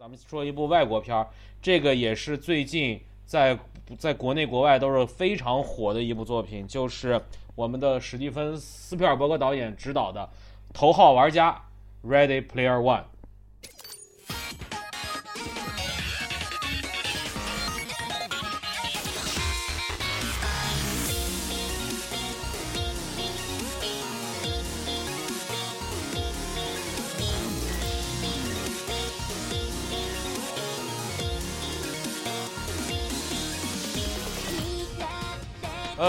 咱们说一部外国片儿，这个也是最近在在国内国外都是非常火的一部作品，就是我们的史蒂芬斯皮尔伯格导演执导的《头号玩家》（Ready Player One）。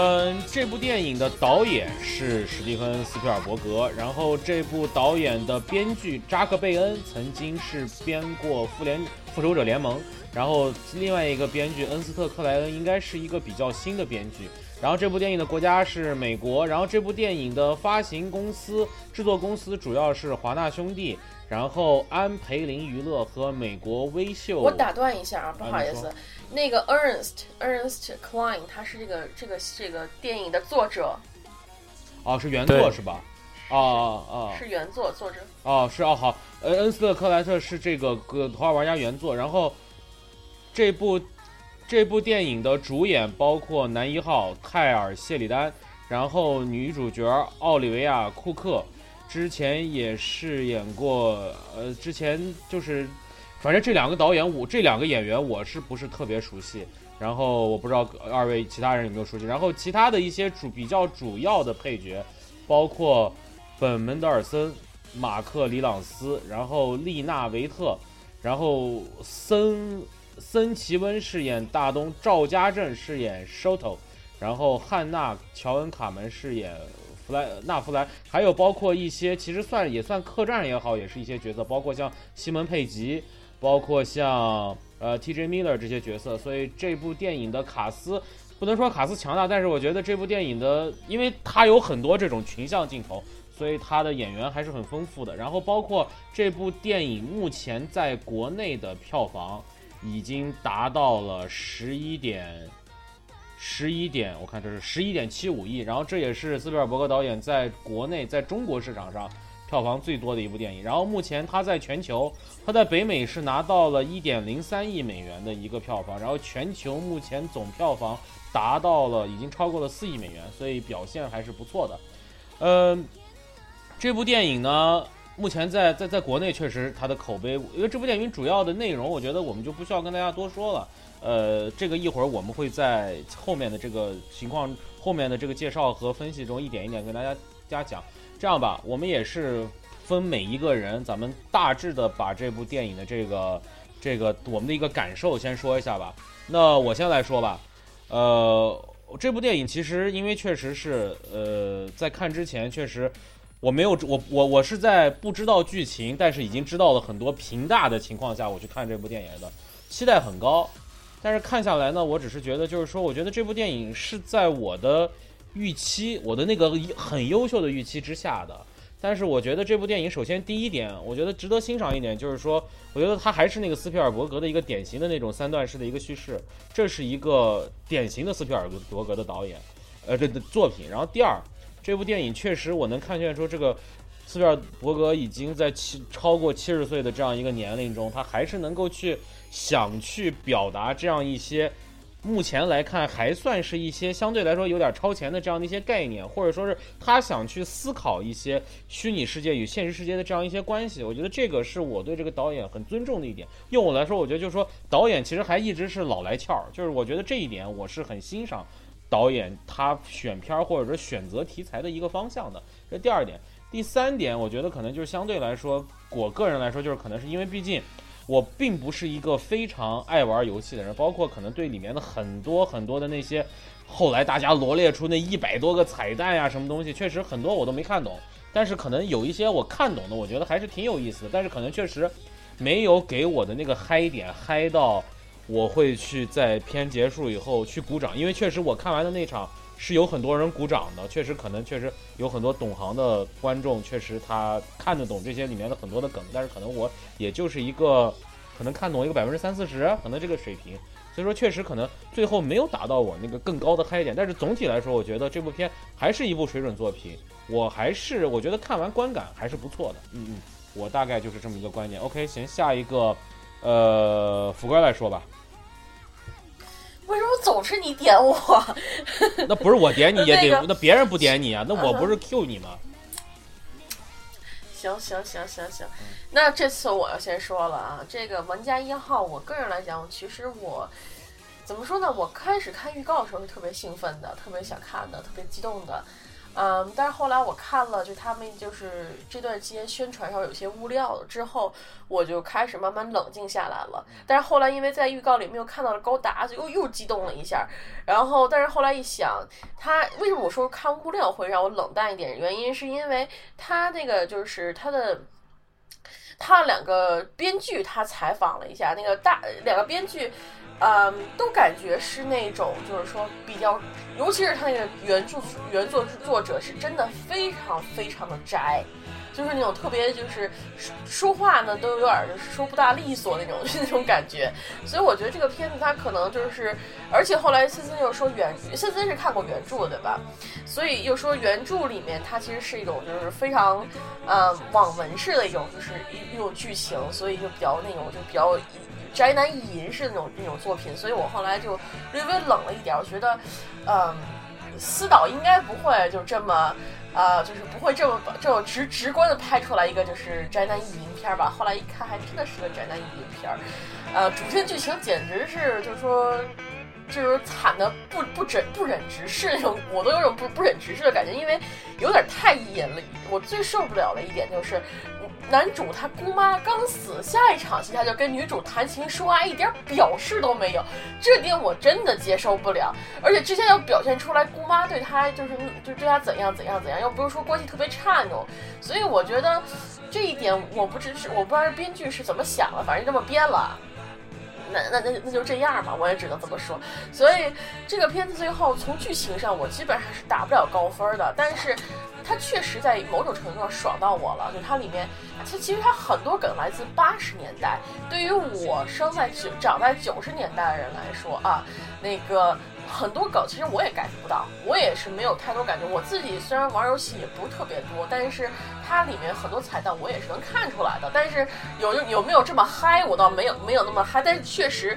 嗯，这部电影的导演是史蒂芬·斯皮尔伯格，然后这部导演的编剧扎克·贝恩曾经是编过《复联复仇者联盟》，然后另外一个编剧恩斯特·克莱恩应该是一个比较新的编剧。然后这部电影的国家是美国，然后这部电影的发行公司、制作公司主要是华纳兄弟，然后安培林娱乐和美国微秀。我打断一下啊，不好意思。那个 Ernst Ernst Klein，他是这个这个这个电影的作者，哦，是原作是吧？哦哦，是原作作者。哦，是哦，好，呃，恩斯特克莱特是这个个头号玩家原作，然后这部这部电影的主演包括男一号泰尔谢里丹，然后女主角奥利维亚库克，之前也饰演过，呃，之前就是。反正这两个导演，我这两个演员我是不是特别熟悉？然后我不知道二位其他人有没有熟悉。然后其他的一些主比较主要的配角，包括本门德尔森、马克里朗斯，然后丽娜维特，然后森森奇温饰演大东，赵家镇饰演 Shoto，然后汉娜乔恩卡门饰演弗莱纳弗莱，还有包括一些其实算也算客栈也好，也是一些角色，包括像西门佩吉。包括像呃 T.J. Miller 这些角色，所以这部电影的卡斯不能说卡斯强大，但是我觉得这部电影的，因为它有很多这种群像镜头，所以它的演员还是很丰富的。然后包括这部电影目前在国内的票房已经达到了十一点十一点，我看这是十一点七五亿，然后这也是斯皮尔伯格导演在国内在中国市场上。票房最多的一部电影，然后目前它在全球，它在北美是拿到了一点零三亿美元的一个票房，然后全球目前总票房达到了已经超过了四亿美元，所以表现还是不错的。嗯，这部电影呢，目前在在在国内确实它的口碑，因为这部电影主要的内容，我觉得我们就不需要跟大家多说了。呃，这个一会儿我们会在后面的这个情况后面的这个介绍和分析中一点一点跟大家家讲。这样吧，我们也是分每一个人，咱们大致的把这部电影的这个这个我们的一个感受先说一下吧。那我先来说吧。呃，这部电影其实因为确实是呃，在看之前确实我没有我我我是在不知道剧情，但是已经知道了很多评大的情况下，我去看这部电影的，期待很高。但是看下来呢，我只是觉得就是说，我觉得这部电影是在我的。预期我的那个很优秀的预期之下的，但是我觉得这部电影首先第一点，我觉得值得欣赏一点就是说，我觉得它还是那个斯皮尔伯格的一个典型的那种三段式的一个叙事，这是一个典型的斯皮尔伯格的导演，呃，这的作品。然后第二，这部电影确实我能看见说这个斯皮尔伯格已经在七超过七十岁的这样一个年龄中，他还是能够去想去表达这样一些。目前来看，还算是一些相对来说有点超前的这样的一些概念，或者说是他想去思考一些虚拟世界与现实世界的这样一些关系。我觉得这个是我对这个导演很尊重的一点。用我来说，我觉得就是说导演其实还一直是老来俏儿，就是我觉得这一点我是很欣赏导演他选片儿或者说选择题材的一个方向的。这第二点，第三点，我觉得可能就是相对来说，我个人来说就是可能是因为毕竟。我并不是一个非常爱玩游戏的人，包括可能对里面的很多很多的那些，后来大家罗列出那一百多个彩蛋呀，什么东西，确实很多我都没看懂。但是可能有一些我看懂的，我觉得还是挺有意思的。但是可能确实没有给我的那个嗨点嗨到，我会去在片结束以后去鼓掌，因为确实我看完的那场。是有很多人鼓掌的，确实可能确实有很多懂行的观众，确实他看得懂这些里面的很多的梗，但是可能我也就是一个可能看懂一个百分之三四十，可能这个水平，所以说确实可能最后没有达到我那个更高的嗨点，但是总体来说，我觉得这部片还是一部水准作品，我还是我觉得看完观感还是不错的，嗯嗯，我大概就是这么一个观点。OK，行，下一个呃，福哥来说吧。为什么总是你点我？那不是我点你也得，那个那别人不点你啊？那我不是 Q 你吗？行行行行行，那这次我要先说了啊，这个玩家一号，我个人来讲，其实我怎么说呢？我开始看预告的时候是特别兴奋的，特别想看的，特别激动的。嗯，但是后来我看了，就他们就是这段期间宣传上有些物料了之后，我就开始慢慢冷静下来了。但是后来因为在预告里面又看到了高达，就又又激动了一下。然后，但是后来一想，他为什么我说看物料会让我冷淡一点？原因是因为他那个就是他的。他两个编剧，他采访了一下那个大两个编剧，嗯，都感觉是那种就是说比较，尤其是他那个原著原作作者是真的非常非常的宅，就是那种特别就是说话呢都有点就是说不大利索那种 那种感觉，所以我觉得这个片子他可能就是，而且后来森森又说原森森是看过原著对吧？所以又说原著里面它其实是一种就是非常，呃网文式的一种就是一一种剧情，所以就比较那种就比较宅男意淫式的那种那种作品，所以我后来就略微冷了一点，我觉得，嗯，司导应该不会就这么，呃，就是不会这么这么直直观的拍出来一个就是宅男意淫片吧。后来一看，还真的是个宅男意淫片儿，呃，主线剧情简直是就是说。就是惨的不不忍不忍直视那种，我都有种不不忍直视的感觉，因为有点太严了。我最受不了的一点就是，男主他姑妈刚死，下一场戏他就跟女主谈情说爱，一点表示都没有，这点我真的接受不了。而且之前又表现出来姑妈对他就是就对他怎样怎样怎样，又不是说关系特别差那种，所以我觉得这一点我不知是我不知道编剧是怎么想的，反正这么编了。那那那那就这样吧，我也只能这么说。所以这个片子最后从剧情上，我基本上是打不了高分的。但是它确实在某种程度上爽到我了。就它里面，它其实它很多梗来自八十年代。对于我生在九长在九十年代的人来说啊，那个。很多梗其实我也感觉不到，我也是没有太多感觉。我自己虽然玩游戏也不是特别多，但是它里面很多彩蛋我也是能看出来的。但是有有没有这么嗨，我倒没有没有那么嗨。但是确实。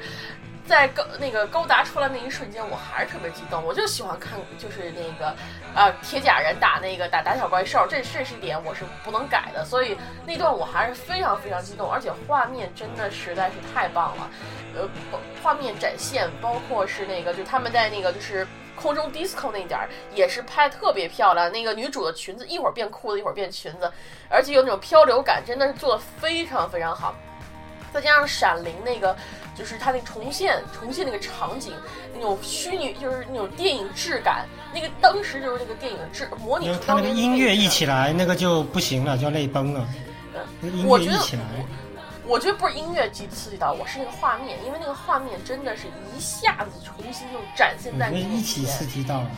在高那个高达出来那一瞬间，我还是特别激动。我就喜欢看，就是那个，呃，铁甲人打那个打打小怪兽，这这是一点我是不能改的。所以那段我还是非常非常激动，而且画面真的实在是太棒了。呃，画面展现，包括是那个，就他们在那个就是空中 disco 那点儿，也是拍特别漂亮。那个女主的裙子一会儿变裤子，一会儿变裙子，而且有那种漂流感，真的是做的非常非常好。再加上闪灵那个。就是它那重现重现那个场景，那种虚拟就是那种电影质感，那个当时就是那个电影质模拟。它那个音乐一起来，那个就不行了，就泪崩了。嗯，我觉得，我觉得不是音乐激刺激到我，是那个画面，因为那个画面真的是一下子重新就展现在你面前。一起刺激到了。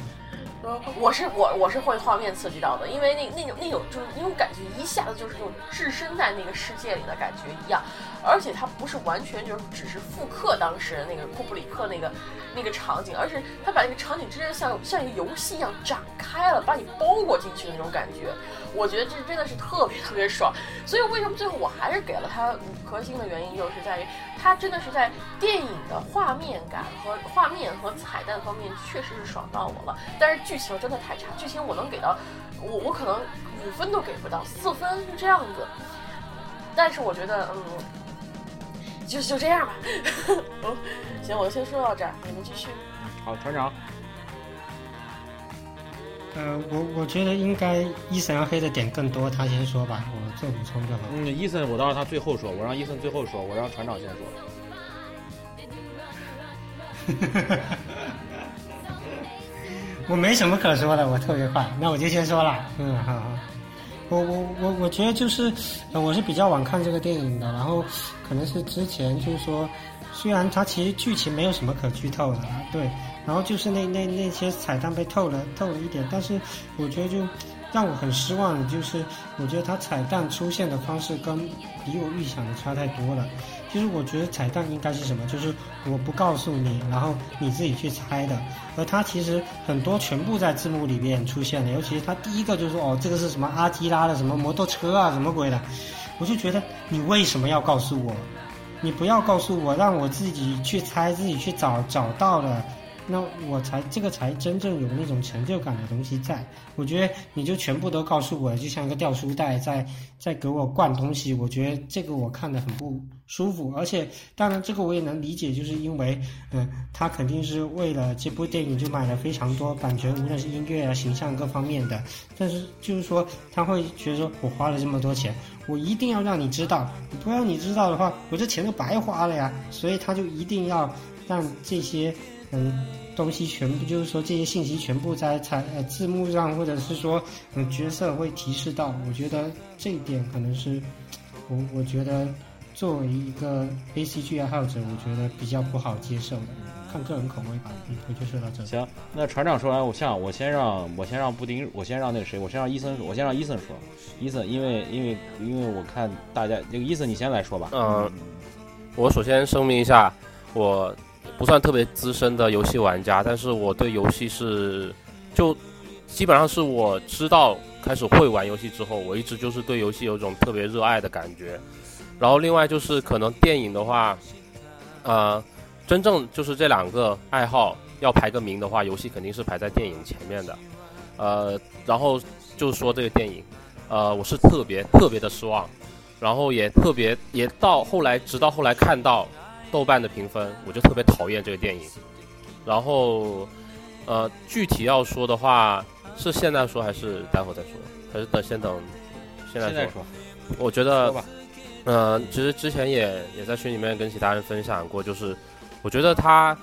我是我我是会画面刺激到的，因为那那种那种就是那种感觉，一下子就是那种置身在那个世界里的感觉一样。而且它不是完全就是只是复刻当时那个库布里克那个那个场景，而是他把那个场景真的像像一个游戏一样展开了，把你包裹进去的那种感觉。我觉得这真的是特别特别爽。所以为什么最后我还是给了它五颗星的原因，就是在于它真的是在电影的画面感和画面和彩蛋方面确实是爽到我了。但是剧情真的太差，剧情我能给到我我可能五分都给不到，四分就这样子。但是我觉得嗯。就就这样吧，行，我先说到这儿，你们继续。好，船长。呃，我我觉得应该伊森要黑的点更多，他先说吧，我做补充就好。嗯，伊森，我到时候他最后说，我让伊森最后说，我让船长先说。我没什么可说的，我特别快，那我就先说了。嗯，好好。我我我我觉得就是，我是比较晚看这个电影的，然后可能是之前就是说，虽然它其实剧情没有什么可剧透的，对，然后就是那那那些彩蛋被透了透了一点，但是我觉得就让我很失望的，就是我觉得它彩蛋出现的方式跟比我预想的差太多了。其实我觉得彩蛋应该是什么？就是我不告诉你，然后你自己去猜的。而它其实很多全部在字幕里面出现的，尤其是它第一个就说哦，这个是什么阿基拉的什么摩托车啊，什么鬼的，我就觉得你为什么要告诉我？你不要告诉我，让我自己去猜，自己去找，找到了。那我才这个才真正有那种成就感的东西在。我觉得你就全部都告诉我，就像一个掉书袋在在给我灌东西。我觉得这个我看的很不舒服。而且当然这个我也能理解，就是因为嗯，他肯定是为了这部电影就买了非常多版权，无论是音乐啊、形象各方面的。但是就是说他会觉得说我花了这么多钱，我一定要让你知道，不让你知道的话，我这钱都白花了呀。所以他就一定要让这些。嗯，东西全部就是说这些信息全部在彩呃字幕上，或者是说嗯角色会提示到。我觉得这一点可能是我我觉得作为一个 A C G 爱好者，我觉得比较不好接受的。看个人口味吧。嗯，我就说到这。行，那船长说完，我像我先让我先让布丁，我先让那个谁，我先让伊森，我先让伊森说。伊森，因为因为因为我看大家那个伊森，你先来说吧。嗯，我首先声明一下，我。不算特别资深的游戏玩家，但是我对游戏是，就基本上是我知道开始会玩游戏之后，我一直就是对游戏有一种特别热爱的感觉。然后另外就是可能电影的话，呃，真正就是这两个爱好要排个名的话，游戏肯定是排在电影前面的。呃，然后就说这个电影，呃，我是特别特别的失望，然后也特别也到后来，直到后来看到。豆瓣的评分，我就特别讨厌这个电影。然后，呃，具体要说的话，是现在说还是待会再说？还是等先等？现在说。我觉得，嗯，其实之前也也在群里面跟其他人分享过，就是我觉得他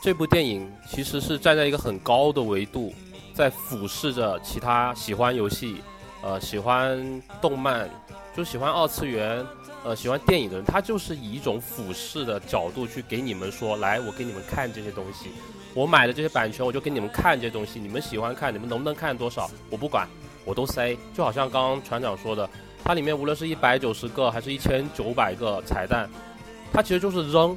这部电影其实是站在一个很高的维度，在俯视着其他喜欢游戏、呃，喜欢动漫，就喜欢二次元。呃，喜欢电影的人，他就是以一种俯视的角度去给你们说，来，我给你们看这些东西，我买的这些版权，我就给你们看这些东西，你们喜欢看，你们能不能看多少，我不管，我都塞。就好像刚刚船长说的，它里面无论是一百九十个还是一千九百个彩蛋，它其实就是扔，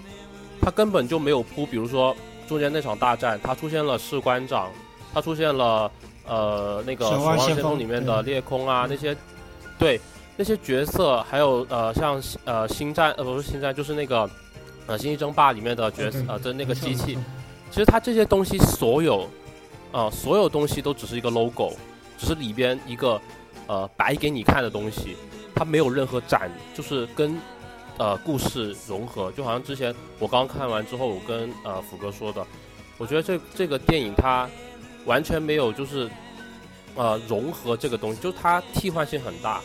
它根本就没有铺。比如说中间那场大战，它出现了士官长，它出现了呃那个《守望先锋》里面的裂空啊那些，对。那些角色，还有呃，像呃，星战呃，不是星战，就是那个呃，星际争霸里面的角色呃的那个机器，其实它这些东西所有，呃，所有东西都只是一个 logo，只是里边一个呃摆给你看的东西，它没有任何展，就是跟呃故事融合，就好像之前我刚看完之后，我跟呃福哥说的，我觉得这这个电影它完全没有就是呃融合这个东西，就是它替换性很大。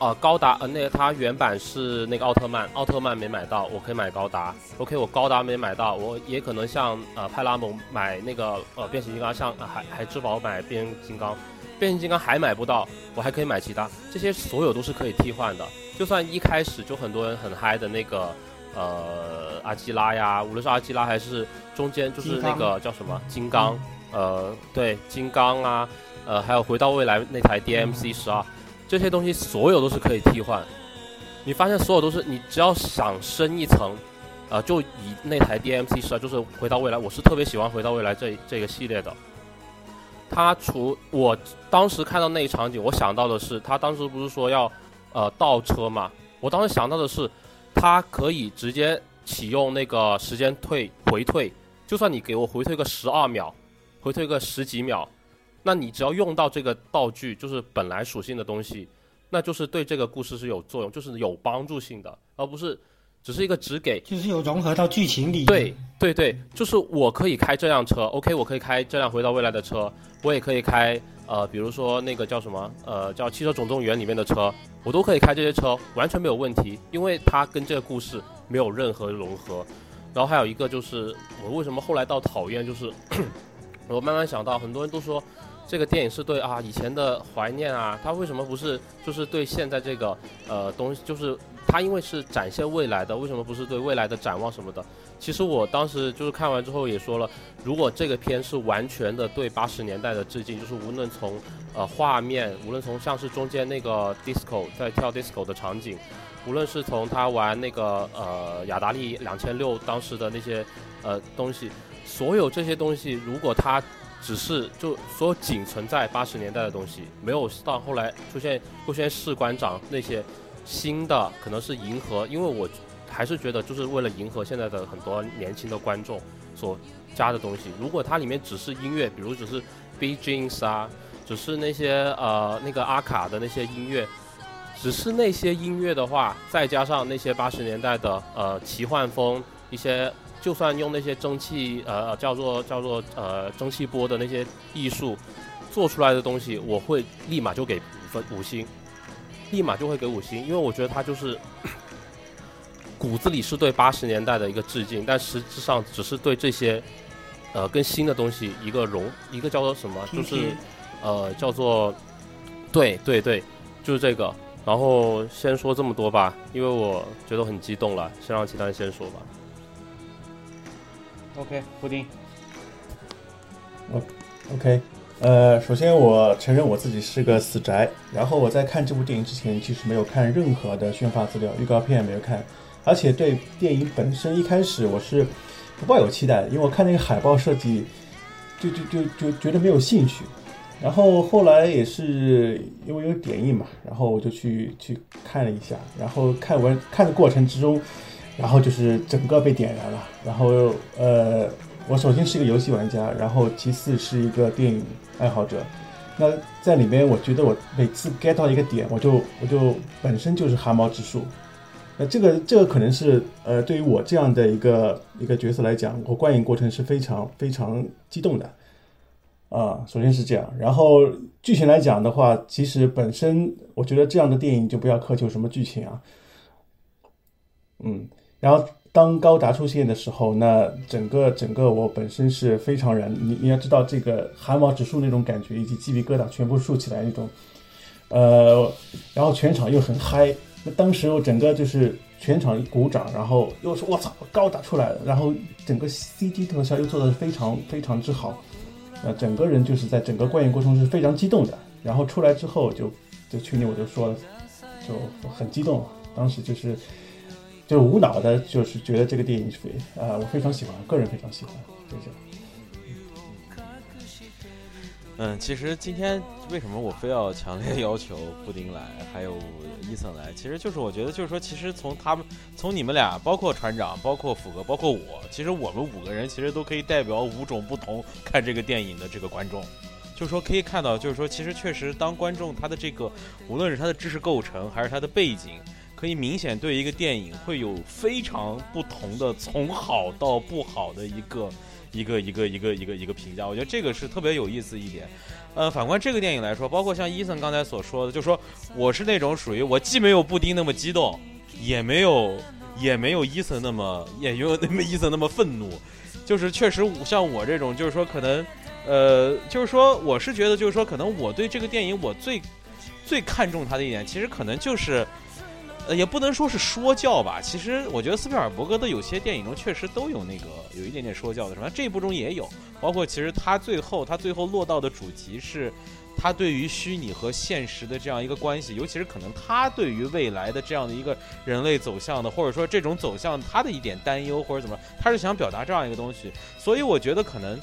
呃，高达呃，那个它原版是那个奥特曼，奥特曼没买到，我可以买高达。OK，我高达没买到，我也可能像呃派拉蒙买那个呃变形金刚，像海海之宝买变形金刚，变形金刚还买不到，我还可以买其他，这些所有都是可以替换的。就算一开始就很多人很嗨的那个呃阿基拉呀，无论是阿基拉还是中间就是那个叫什么金刚，呃对金刚啊，呃还有回到未来那台 DMC 十二。这些东西所有都是可以替换，你发现所有都是你只要想深一层，呃，就以那台 DMC 十二，就是回到未来，我是特别喜欢回到未来这这个系列的。它除我当时看到那一场景，我想到的是，他当时不是说要呃倒车嘛？我当时想到的是，它可以直接启用那个时间退回退，就算你给我回退个十二秒，回退个十几秒。那你只要用到这个道具，就是本来属性的东西，那就是对这个故事是有作用，就是有帮助性的，而不是只是一个只给，就是有融合到剧情里。对对对，就是我可以开这辆车，OK，我可以开这辆回到未来的车，我也可以开呃，比如说那个叫什么呃，叫汽车总动员里面的车，我都可以开这些车，完全没有问题，因为它跟这个故事没有任何融合。然后还有一个就是我为什么后来到讨厌，就是 我慢慢想到，很多人都说。这个电影是对啊以前的怀念啊，他为什么不是就是对现在这个呃东西，就是他因为是展现未来的，为什么不是对未来的展望什么的？其实我当时就是看完之后也说了，如果这个片是完全的对八十年代的致敬，就是无论从呃画面，无论从像是中间那个 disco 在跳 disco 的场景，无论是从他玩那个呃雅达利两千六当时的那些呃东西，所有这些东西，如果他只是就所仅存在八十年代的东西，没有到后来出现出现士官长那些新的，可能是迎合，因为我还是觉得就是为了迎合现在的很多年轻的观众所加的东西。如果它里面只是音乐，比如只是 Bjins 啊，只是那些呃那个阿卡的那些音乐，只是那些音乐的话，再加上那些八十年代的呃奇幻风一些。就算用那些蒸汽，呃，叫做叫做呃蒸汽波的那些艺术做出来的东西，我会立马就给五分五星，立马就会给五星，因为我觉得它就是骨子里是对八十年代的一个致敬，但实质上只是对这些呃跟新的东西一个融，一个叫做什么，就是呃叫做对对对，就是这个。然后先说这么多吧，因为我觉得很激动了，先让其他人先说吧。OK，布丁。O OK，呃，首先我承认我自己是个死宅，然后我在看这部电影之前，其实没有看任何的宣发资料、预告片也没有看，而且对电影本身一开始我是不抱有期待的，因为我看那个海报设计，就就就就觉得没有兴趣。然后后来也是因为有点映嘛，然后我就去去看了一下，然后看完看的过程之中。然后就是整个被点燃了。然后，呃，我首先是一个游戏玩家，然后其次是一个电影爱好者。那在里面，我觉得我每次 get 到一个点，我就我就本身就是汗毛直竖。那这个这个可能是呃，对于我这样的一个一个角色来讲，我观影过程是非常非常激动的。啊，首先是这样。然后剧情来讲的话，其实本身我觉得这样的电影就不要苛求什么剧情啊。嗯。然后当高达出现的时候，那整个整个我本身是非常燃，你你要知道这个汗毛直竖那种感觉，以及鸡皮疙瘩全部竖起来那种，呃，然后全场又很嗨，那当时我整个就是全场鼓掌，然后又说我操高达出来了，然后整个 CG 特效又做的非常非常之好，呃，整个人就是在整个观影过程是非常激动的，然后出来之后就就群里我就说了，就很激动，当时就是。就是无脑的，就是觉得这个电影非啊，我非常喜欢，个人非常喜欢，就这样。嗯，其实今天为什么我非要强烈 要求布丁来，还有伊森来，其实就是我觉得，就是说，其实从他们，从你们俩，包括船长，包括福哥，包括我，其实我们五个人其实都可以代表五种不同看这个电影的这个观众，就是说可以看到，就是说，其实确实当观众他的这个，无论是他的知识构成，还是他的背景。可以明显对一个电影会有非常不同的从好到不好的一个一个一个一个一个一个评价，我觉得这个是特别有意思一点。呃，反观这个电影来说，包括像伊森刚才所说的，就说我是那种属于我既没有布丁那么激动，也没有也没有伊森那么也没有那么伊森那么愤怒，就是确实像我这种，就是说可能呃，就是说我是觉得就是说可能我对这个电影我最最看重它的一点，其实可能就是。呃，也不能说是说教吧。其实我觉得斯皮尔伯格的有些电影中确实都有那个有一点点说教的，什么这一部中也有。包括其实他最后他最后落到的主题是，他对于虚拟和现实的这样一个关系，尤其是可能他对于未来的这样的一个人类走向的，或者说这种走向他的一点担忧或者怎么，他是想表达这样一个东西。所以我觉得可能。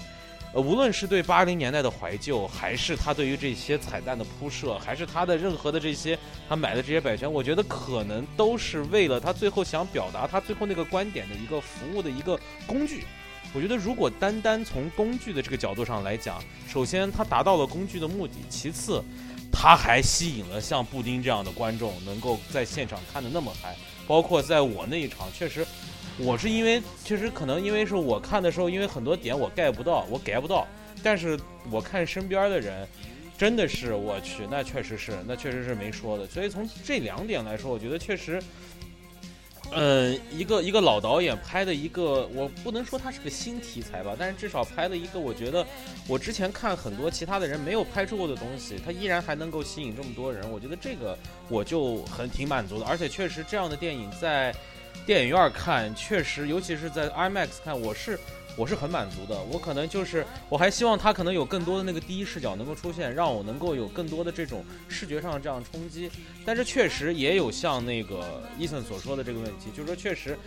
呃，无论是对八零年代的怀旧，还是他对于这些彩蛋的铺设，还是他的任何的这些他买的这些版权，我觉得可能都是为了他最后想表达他最后那个观点的一个服务的一个工具。我觉得如果单单从工具的这个角度上来讲，首先他达到了工具的目的，其次他还吸引了像布丁这样的观众能够在现场看的那么嗨，包括在我那一场，确实。我是因为，其实可能因为是我看的时候，因为很多点我 get 不到，我 get 不到。但是我看身边的人，真的是我去，那确实是，那确实是没说的。所以从这两点来说，我觉得确实，嗯，一个一个老导演拍的一个，我不能说他是个新题材吧，但是至少拍了一个，我觉得我之前看很多其他的人没有拍出过的东西，他依然还能够吸引这么多人，我觉得这个我就很挺满足的。而且确实这样的电影在。电影院看确实，尤其是在 IMAX 看，我是我是很满足的。我可能就是我还希望它可能有更多的那个第一视角能够出现，让我能够有更多的这种视觉上这样冲击。但是确实也有像那个伊森所说的这个问题，就是说确实，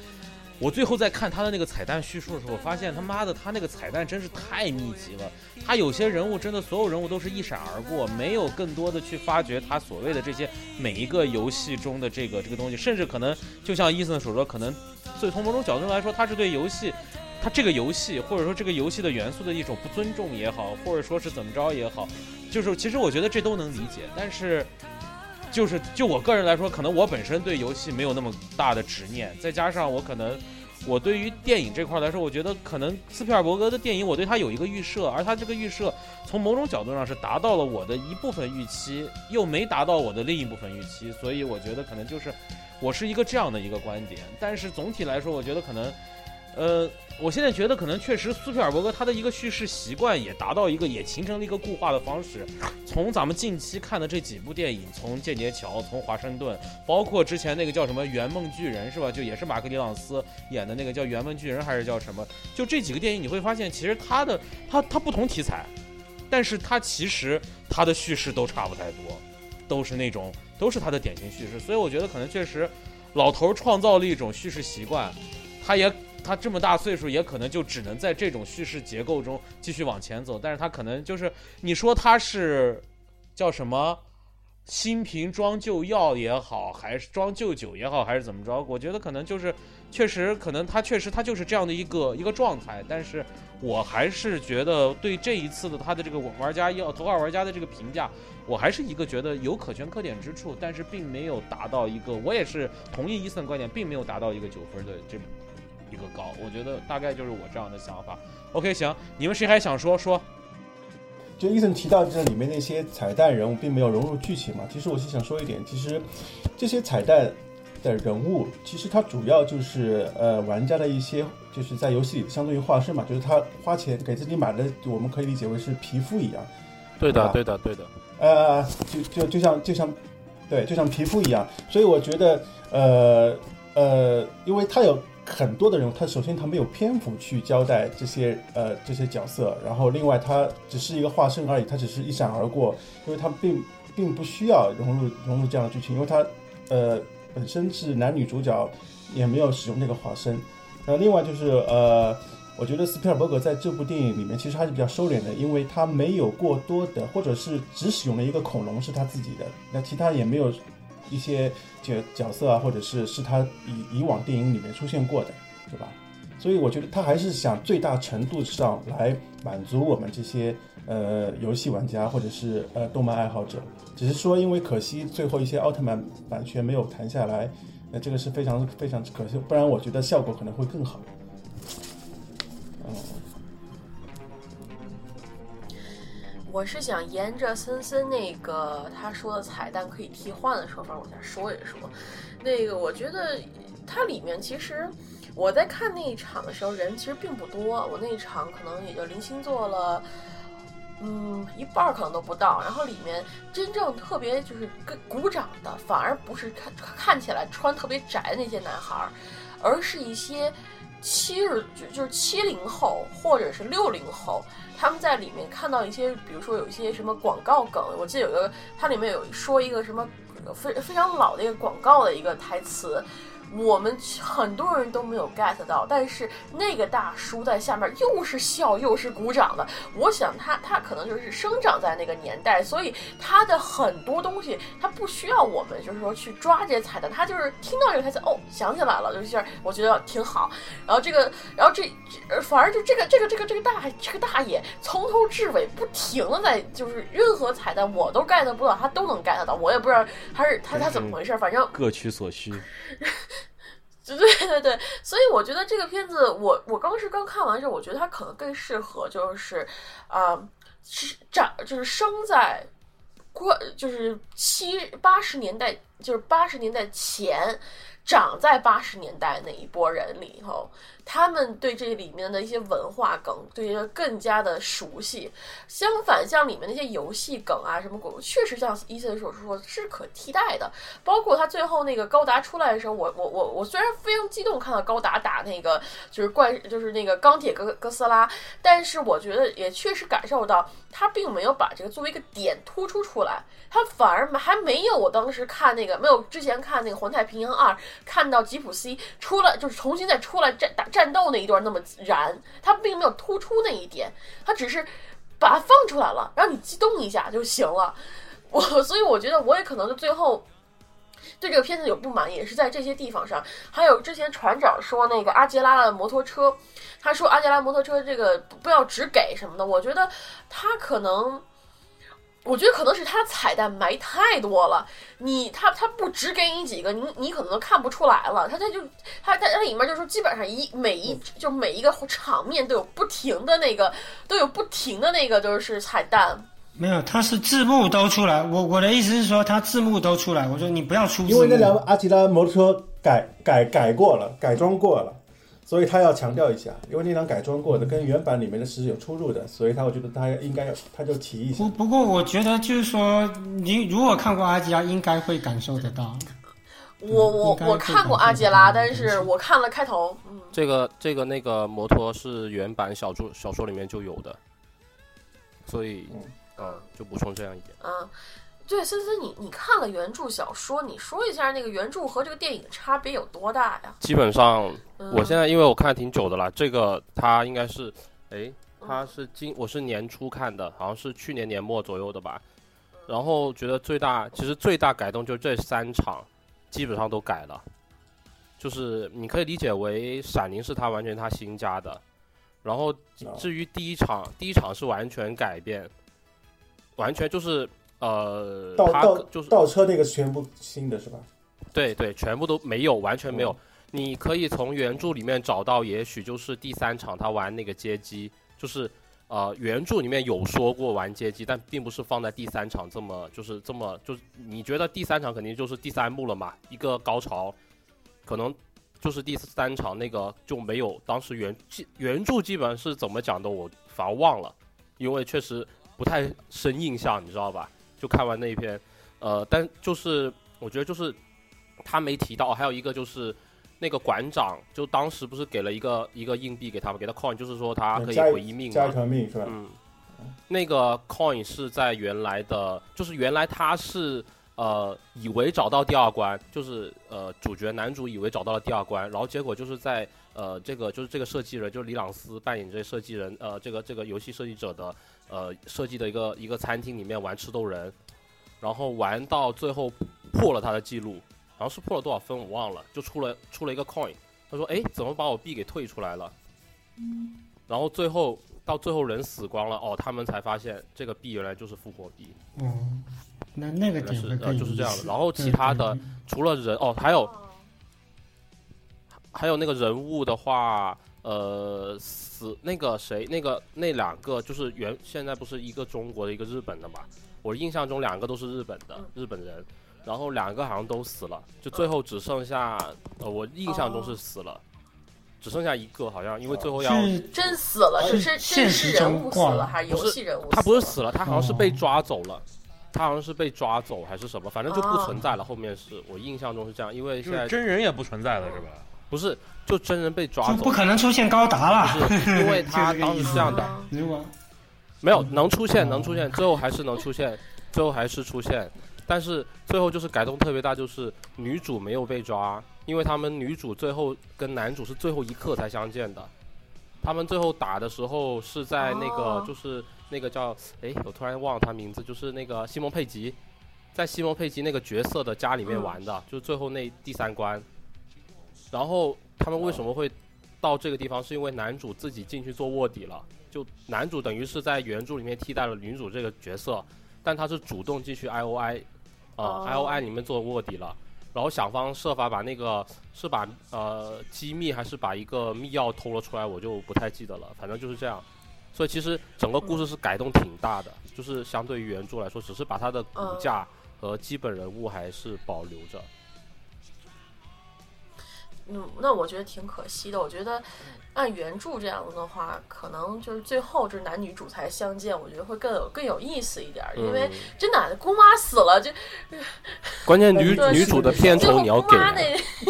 我最后在看他的那个彩蛋叙述的时候，我发现他妈的他那个彩蛋真是太密集了。他有些人物真的所有人物都是一闪而过，没有更多的去发掘他所谓的这些每一个游戏中的这个这个东西，甚至可能就像伊森所说，可能所以从某种角度来说，他是对游戏。他这个游戏，或者说这个游戏的元素的一种不尊重也好，或者说是怎么着也好，就是其实我觉得这都能理解。但是，就是就我个人来说，可能我本身对游戏没有那么大的执念，再加上我可能我对于电影这块来说，我觉得可能斯皮尔伯格的电影我对他有一个预设，而他这个预设从某种角度上是达到了我的一部分预期，又没达到我的另一部分预期，所以我觉得可能就是我是一个这样的一个观点。但是总体来说，我觉得可能。呃，我现在觉得可能确实斯皮尔伯格他的一个叙事习惯也达到一个也形成了一个固化的方式。从咱们近期看的这几部电影，从《间谍桥》，从《华盛顿》，包括之前那个叫什么《圆梦巨人》是吧？就也是马克·里朗斯演的那个叫《圆梦巨人》还是叫什么？就这几个电影你会发现，其实他的他他不同题材，但是他其实他的叙事都差不太多，都是那种都是他的典型叙事。所以我觉得可能确实老头创造了一种叙事习惯，他也。他这么大岁数，也可能就只能在这种叙事结构中继续往前走。但是他可能就是你说他是叫什么新瓶装旧药也好，还是装旧酒也好，还是怎么着？我觉得可能就是确实可能他确实他就是这样的一个一个状态。但是我还是觉得对这一次的他的这个玩家要头号玩家的这个评价，我还是一个觉得有可圈可点之处，但是并没有达到一个我也是同意伊森观点，并没有达到一个九分的这。一个高，我觉得大概就是我这样的想法。OK，行，你们谁还想说说？就伊森提到这里面那些彩蛋人物并没有融入剧情嘛？其实我是想说一点，其实这些彩蛋的人物，其实它主要就是呃玩家的一些就是在游戏里相当于化身嘛，就是他花钱给自己买的，我们可以理解为是皮肤一样。对的，对的，对的。呃，就就就像就像对，就像皮肤一样。所以我觉得呃呃，因为他有。很多的人，他首先他没有篇幅去交代这些呃这些角色，然后另外他只是一个化身而已，他只是一闪而过，因为他并并不需要融入融入这样的剧情，因为他呃本身是男女主角，也没有使用那个化身。然后另外就是呃，我觉得斯皮尔伯格在这部电影里面其实还是比较收敛的，因为他没有过多的，或者是只使用了一个恐龙是他自己的，那其他也没有。一些角角色啊，或者是是他以以往电影里面出现过的，对吧？所以我觉得他还是想最大程度上来满足我们这些呃游戏玩家或者是呃动漫爱好者。只是说，因为可惜最后一些奥特曼版权没有谈下来，那这个是非常非常可惜。不然我觉得效果可能会更好。我是想沿着森森那个他说的彩蛋可以替换的说法往下说一说。那个我觉得它里面其实我在看那一场的时候人其实并不多，我那一场可能也就零星做了，嗯一半可能都不到。然后里面真正特别就是跟鼓掌的，反而不是看看起来穿特别窄的那些男孩，而是一些七十就就是七零后或者是六零后。他们在里面看到一些，比如说有一些什么广告梗，我记得有个，它里面有说一个什么非非常老的一个广告的一个台词。我们很多人都没有 get 到，但是那个大叔在下面又是笑又是鼓掌的。我想他他可能就是生长在那个年代，所以他的很多东西他不需要我们就是说去抓这些彩蛋，他就是听到这个台词哦想起来了，就是我觉得挺好。然后这个，然后这这反而就这个这个这个这个大这个大爷从头至尾不停的在就是任何彩蛋我都 get 不到，他都能 get 到，我也不知道他是他他怎么回事，反正各取所需。对 对对，所以我觉得这个片子，我我刚是刚看完之后，我觉得它可能更适合，就是，啊，是长就是生在过就是七八十年代，就是八十年代前，长在八十年代那一波人里头。他们对这里面的一些文化梗，对更加的熟悉。相反，像里面那些游戏梗啊，什么鬼，确实像伊森所说是可替代的。包括他最后那个高达出来的时候，我我我我虽然非常激动看到高达打那个就是怪就是那个钢铁哥哥斯拉，但是我觉得也确实感受到他并没有把这个作为一个点突出出来，他反而还没有我当时看那个没有之前看那个环太平洋二看到吉普西出来，就是重新再出来战打战斗那一段那么燃，他并没有突出那一点，他只是把它放出来了，让你激动一下就行了。我所以我觉得我也可能就最后。对这个片子有不满，也是在这些地方上。还有之前船长说那个阿杰拉的摩托车，他说阿杰拉摩托车这个不要只给什么的。我觉得他可能，我觉得可能是他彩蛋埋太多了。你他他不只给你几个，你你可能都看不出来了。他他就他他他里面就是基本上一每一就每一个场面都有不停的那个都有不停的那个就是彩蛋。没有，他是字幕都出来。我我的意思是说，他字幕都出来。我说你不要出字幕。因为那辆阿吉拉摩托车改改改过了，改装过了，所以他要强调一下。因为那张改装过的跟原版里面的是有出入的，所以他我觉得他应该要，他就提一下。不不过，我觉得就是说，你如果看过阿吉拉，应该会感受得到。我我我看过阿吉拉，但是我看了开头。嗯，这个这个那个摩托是原版小说小说里面就有的，所以。嗯，就补充这样一点。嗯，对，森森，你你看了原著小说，你说一下那个原著和这个电影差别有多大呀？基本上，我现在因为我看挺久的了，这个它应该是，哎，它是今我是年初看的，好像是去年年末左右的吧。然后觉得最大，其实最大改动就是这三场，基本上都改了，就是你可以理解为闪灵是他完全他新加的，然后至于第一场，第一场是完全改变。完全就是呃，倒倒就是倒车那个全部新的是吧？对对，全部都没有，完全没有。你可以从原著里面找到，也许就是第三场他玩那个街机，就是呃原著里面有说过玩街机，但并不是放在第三场这么就是这么就是你觉得第三场肯定就是第三幕了嘛？一个高潮，可能就是第三场那个就没有。当时原原著基本上是怎么讲的，我反而忘了，因为确实。不太深印象，你知道吧？就看完那一篇，呃，但就是我觉得就是他没提到，还有一个就是那个馆长，就当时不是给了一个一个硬币给他嘛，给他 coin，就是说他可以回一命，加一条命是吧？嗯，那个 coin 是在原来的，就是原来他是呃以为找到第二关，就是呃主角男主以为找到了第二关，然后结果就是在呃这个就是这个设计人，就是李朗斯扮演这设计人，呃这个这个游戏设计者的。呃，设计的一个一个餐厅里面玩吃豆人，然后玩到最后破了他的记录，好像是破了多少分我忘了，就出了出了一个 coin。他说：“哎，怎么把我币给退出来了？”然后最后到最后人死光了，哦，他们才发现这个币原来就是复活币。嗯，那那个是呃就是这样的。然后其他的除了人哦，还有还有那个人物的话。呃，死那个谁，那个那两个就是原现在不是一个中国的一个日本的嘛？我印象中两个都是日本的日本人，然后两个好像都死了，就最后只剩下呃，我印象中是死了，只剩下一个好像，因为最后要真死了，是是现实人物死了还是游戏人物？他不是死了，他好像是被抓走了，他好像是被抓走还是什么，反正就不存在了。后面是我印象中是这样，因为现在真人也不存在了，是吧？不是。就真人被抓走，不可能出现高达了，因为 他当时是这样的，没有能出现，能出现，最后还是能出现，最后还是出现，但是最后就是改动特别大，就是女主没有被抓，因为他们女主最后跟男主是最后一刻才相见的，他们最后打的时候是在那个就是那个叫哎，我突然忘了他名字，就是那个西蒙佩吉，在西蒙佩吉那个角色的家里面玩的，就是最后那第三关，然后。他们为什么会到这个地方？是因为男主自己进去做卧底了。就男主等于是在原著里面替代了女主这个角色，但他是主动进去 I O I，啊 I O I 里面做卧底了。然后想方设法把那个是把呃机密还是把一个密钥偷了出来，我就不太记得了。反正就是这样。所以其实整个故事是改动挺大的，就是相对于原著来说，只是把它的骨架和基本人物还是保留着。嗯，那我觉得挺可惜的。我觉得按原著这样子的话，可能就是最后这男女主才相见，我觉得会更有更有意思一点。因为真的姑妈死了就，关键女女主的片酬你要给，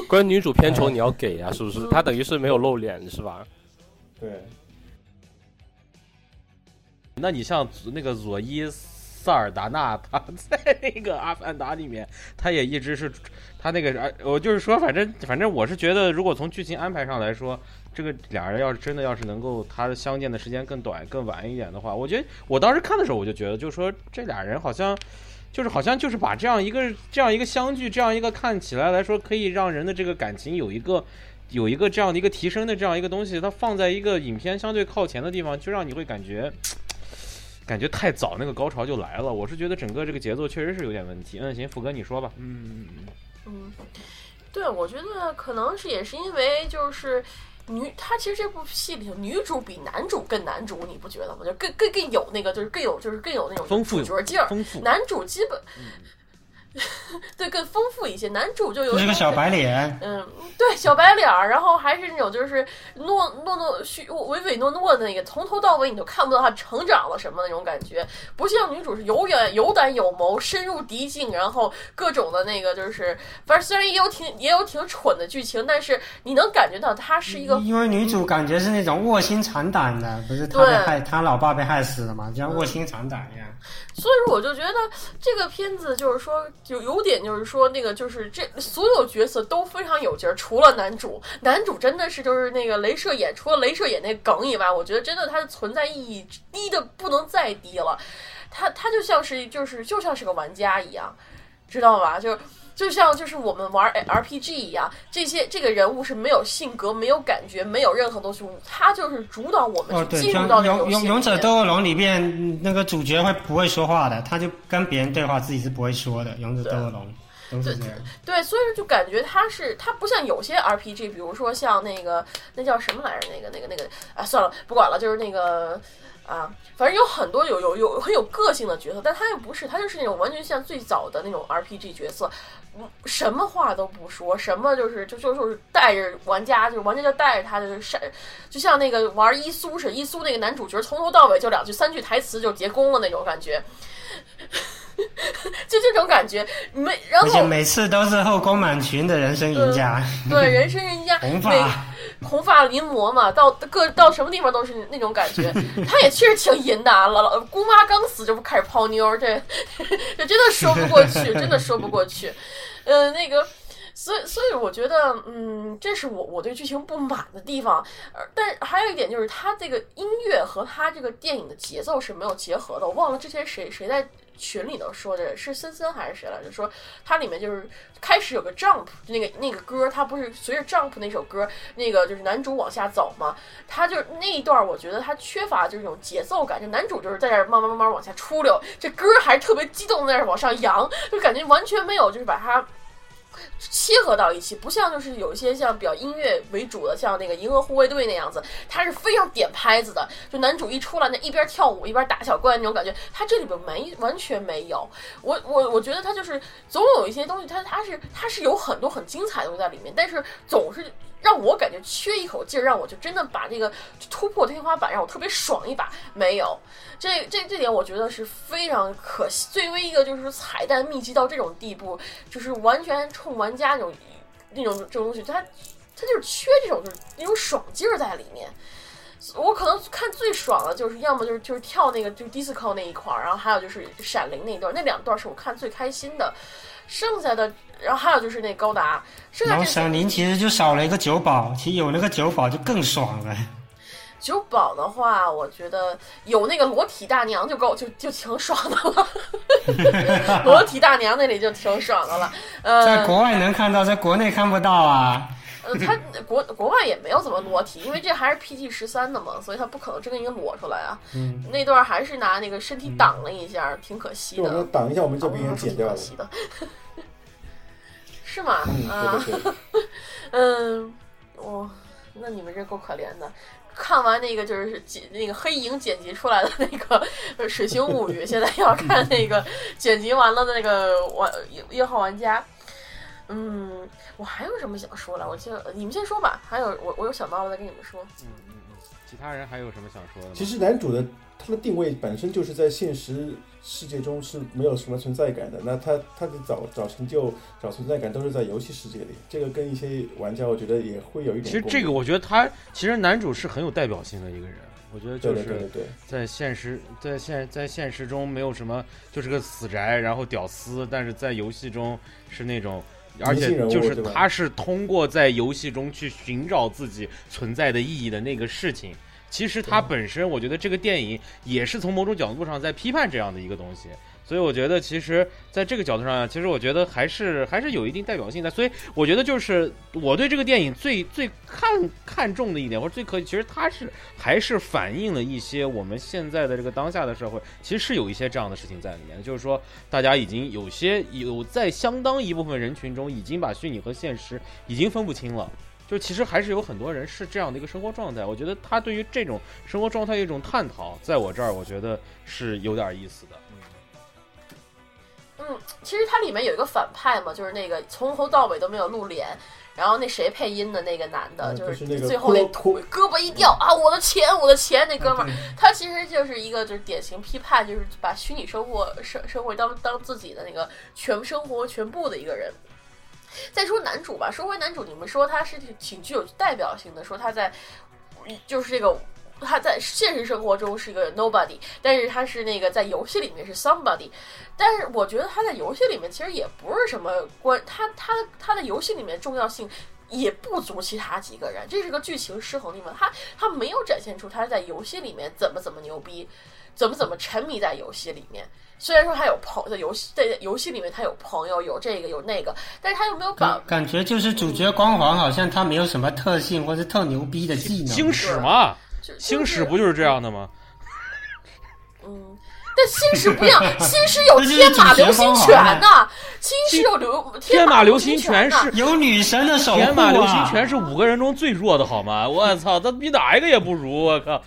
关键女主片酬 你要给呀，是不是？她等于是没有露脸，是吧？对。那你像那个佐伊。萨尔达纳，他在那个《阿凡达》里面，他也一直是他那个，我就是说，反正反正我是觉得，如果从剧情安排上来说，这个俩人要是真的要是能够他相见的时间更短更晚一点的话，我觉得我当时看的时候我就觉得，就是说这俩人好像。就是好像就是把这样一个这样一个相聚，这样一个看起来来说可以让人的这个感情有一个有一个这样的一个提升的这样一个东西，它放在一个影片相对靠前的地方，就让你会感觉感觉太早，那个高潮就来了。我是觉得整个这个节奏确实是有点问题。嗯，行，福哥你说吧。嗯嗯，对，我觉得可能是也是因为就是。女，她其实这部戏里头女主比男主更男主，你不觉得吗？就更更更有那个，就是更有，就是更有那种主角劲儿。男主基本。对，更丰富一些。男主就有是个小白脸，嗯，对，小白脸儿，然后还是那种就是诺诺诺虚唯唯诺诺的那个，从头到尾你都看不到他成长了什么那种感觉。不像女主是有远有胆有谋，深入敌境，然后各种的那个就是，反正虽然也有挺也有挺蠢的剧情，但是你能感觉到她是一个。因为女主感觉是那种卧薪尝胆的，不是她被害，她老爸被害死了嘛，就像卧薪尝胆一样。所以说，我就觉得这个片子就是说，有有点就是说，那个就是这所有角色都非常有劲儿，除了男主。男主真的是就是那个镭射眼，除了镭射眼那梗以外，我觉得真的他的存在意义低的不能再低了。他他就像是就是就像是个玩家一样，知道吧？就。就像就是我们玩 RPG 一样，这些这个人物是没有性格、没有感觉、没有任何东西，他就是主导我们去进入到勇勇勇者斗恶龙里面那个主角会不会说话的？他就跟别人对话，自己是不会说的。勇者斗恶龙。对，所以说就感觉他是他不像有些 RPG，比如说像那个那叫什么来着？那个那个那个啊，算了，不管了，就是那个。啊，反正有很多有有有很有个性的角色，但他又不是，他就是那种完全像最早的那种 RPG 角色，什么话都不说，什么就是就就就是带着玩家，就是玩家就带着他，就是，就像那个玩伊苏似的，伊苏那个男主角从头到尾就两句三句台词就结功了那种感觉，就这种感觉没，然后每次都是后宫满群的人生赢家，对人生赢家红发。红发临摹嘛，到各到什么地方都是那种感觉。他也确实挺淫的，老姑妈刚死就不开始泡妞，这这真的说不过去，真的说不过去。呃，那个，所以所以我觉得，嗯，这是我我对剧情不满的地方。呃，但还有一点就是，他这个音乐和他这个电影的节奏是没有结合的。我忘了之前谁谁在。群里头说的是森森还是谁来着？说它里面就是开始有个 jump，那个那个歌，它不是随着 jump 那首歌，那个就是男主往下走嘛。他就那一段，我觉得他缺乏就是种节奏感，就男主就是在这慢慢慢慢往下出溜，这歌还是特别激动，在那往上扬，就感觉完全没有就是把它。切合到一起，不像就是有一些像比较音乐为主的，像那个《银河护卫队》那样子，它是非常点拍子的。就男主一出来，那一边跳舞一边打小怪那种感觉，它这里边没完全没有。我我我觉得它就是总有一些东西，它它是它是有很多很精彩的东西在里面，但是总是。让我感觉缺一口劲儿，让我就真的把这个突破天花板，让我特别爽一把。没有，这这这点我觉得是非常可惜。最为一个就是彩蛋密集到这种地步，就是完全冲玩家那种那种这种东西，它它就是缺这种就是那种爽劲儿在里面。我可能看最爽的就是要么就是就是跳那个就是 disco 那一块儿，然后还有就是闪灵那一段，那两段是我看最开心的。剩下的，然后还有就是那高达。然后闪灵其实就少了一个酒保，其实有那个酒保就更爽了。酒保的话，我觉得有那个裸体大娘就够，就就挺爽的了。裸体大娘那里就挺爽的了。呃，在国外能看到，在国内看不到啊。呃，他国国外也没有怎么裸体，因为这还是 P G 十三的嘛，所以他不可能真给你裸出来啊。嗯。那段还是拿那个身体挡了一下，挺可惜的。我们挡一下，我们这边也剪掉了。是吗？啊，嗯，我那你们这够可怜的。看完那个就是剪那个黑影剪辑出来的那个《水星物语》，现在要看那个剪辑完了的那个玩一一号玩家。嗯，我还有什么想说的？我记得你们先说吧。还有我我有想到了再跟你们说。嗯嗯嗯，其他人还有什么想说的？其实男主的他的定位本身就是在现实。世界中是没有什么存在感的，那他他的找找成就、找存在感都是在游戏世界里。这个跟一些玩家，我觉得也会有一点。其实这个，我觉得他其实男主是很有代表性的一个人，我觉得就是对对对对，在现实，在现在现实中没有什么，就是个死宅，然后屌丝，但是在游戏中是那种，而且就是他是通过在游戏中去寻找自己存在的意义的那个事情。其实他本身，我觉得这个电影也是从某种角度上在批判这样的一个东西。所以我觉得，其实在这个角度上，其实我觉得还是还是有一定代表性的。所以我觉得，就是我对这个电影最最看看重的一点，或者最可以，其实它是还是反映了一些我们现在的这个当下的社会，其实是有一些这样的事情在里面。就是说，大家已经有些有在相当一部分人群中，已经把虚拟和现实已经分不清了。就其实还是有很多人是这样的一个生活状态。我觉得他对于这种生活状态一种探讨，在我这儿，我觉得是有点意思的。嗯，其实它里面有一个反派嘛，就是那个从头到尾都没有露脸，然后那谁配音的那个男的，嗯就就是最后那腿胳膊一掉啊，我的钱，我的钱，那哥们儿，他其实就是一个就是典型批判，就是把虚拟生活生生活当当自己的那个全生活全部的一个人。再说男主吧，说回男主，你们说他是挺挺具有代表性的，说他在就是这个他在现实生活中是一个 nobody，但是他是那个在游戏里面是 somebody。但是我觉得他在游戏里面其实也不是什么关，他他他的游戏里面重要性也不足其他几个人，这是个剧情失衡的地方。他他没有展现出他在游戏里面怎么怎么牛逼，怎么怎么沉迷在游戏里面。虽然说他有朋在游戏在游戏里面他有朋友有这个有那个，但是他又没有把感感觉就是主角光环，好像他没有什么特性或是特牛逼的技能。星矢嘛，就星矢不就是这样的吗？嗯，但星矢不一样，星矢有天马流星拳呐，星矢有流天马流星星拳是有女神的守护啊！天马流星拳是五个人中最弱的好吗？我操，他比哪一个也不如，我靠！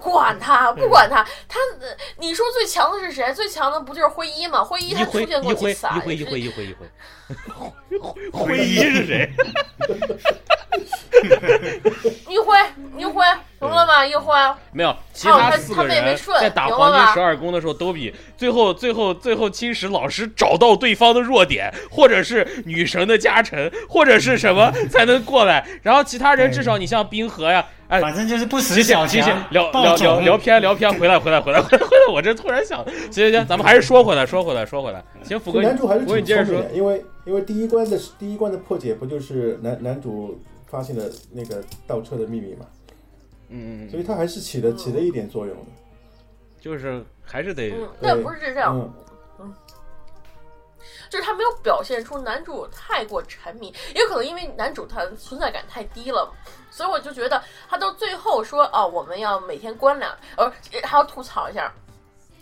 不管他，不管他，他呃你说最强的是谁？最强的不就是灰衣吗？灰衣他出现过几次啊？一灰一灰一灰一灰，灰一 是谁？一辉一辉，懂了吗？一辉，没有，其哦他他四个他妹妹人顺在打明白吧黄金十二宫的时候，都比最后最后最后青石老师找到对方的弱点，或者是女神的加成，或者是什么 才能过来。然后其他人至少你像冰河呀，哎，反正就是不死行小行行，，聊聊聊聊偏聊偏，回来回来回来回来回来，我这突然想，行行行，咱们还是说回来说回来说回来。行，福哥，男主还是福哥你接着说挺聪明的，。因为因为第一关的第一关的破解不就是男男主发现了那个倒车的秘密嘛，嗯嗯嗯，所以他还是起了起了一点作用的。就是还是得嗯，但不是这样，嗯，就是他没有表现出男主太过沉迷，也有可能因为男主他存在感太低了，所以我就觉得他到最后说啊，我们要每天关两，呃，还要吐槽一下。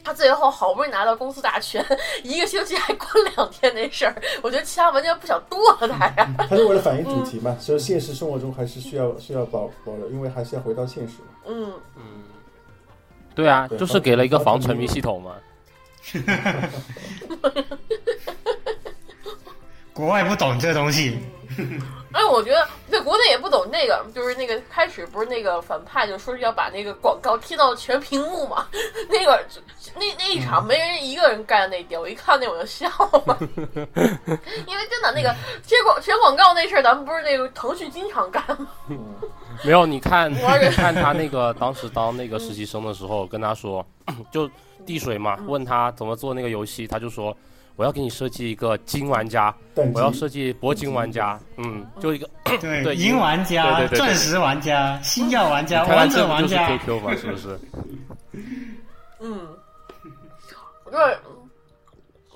他最后好不容易拿到公司大权，一个星期还关两天那事儿，我觉得其他玩家不想剁了他呀。他是为了反映主题嘛，所以现实生活中还是需要需要保保留，因为还是要回到现实嘛。嗯，对啊，对就是给了一个防沉迷系统嘛。国外不懂这东西，哎，我觉得在国内也不懂那个，就是那个开始不是那个反派就说是要把那个广告贴到全屏幕嘛，那个那那一场没人一个人干那点，我一看那我就笑了，因为真的那个贴广全广告那事儿，咱们不是那个腾讯经常干吗？没有，你看，你看他那个当时当那个实习生的时候，跟他说，就递水嘛，问他怎么做那个游戏，他就说我要给你设计一个金玩家，我要设计铂金玩家，嗯，就一个，对，银玩家、对对对对。钻石玩家、星耀玩家、看王者玩家，QQ 嘛，是不是？嗯，对，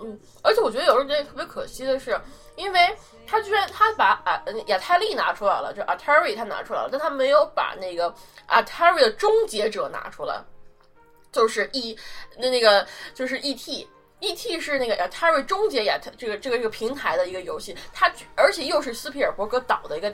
嗯，而且我觉得有时候觉得特别可惜的是，因为他居然他把啊呃亚泰利拿出来了，就 Atari 他拿出来了，但他没有把那个 Atari 的终结者拿出来，就是 E 那那个就是 ET。E.T. 是那个 Atari 终结亚特这个这个这个平台的一个游戏，它而且又是斯皮尔伯格导的一个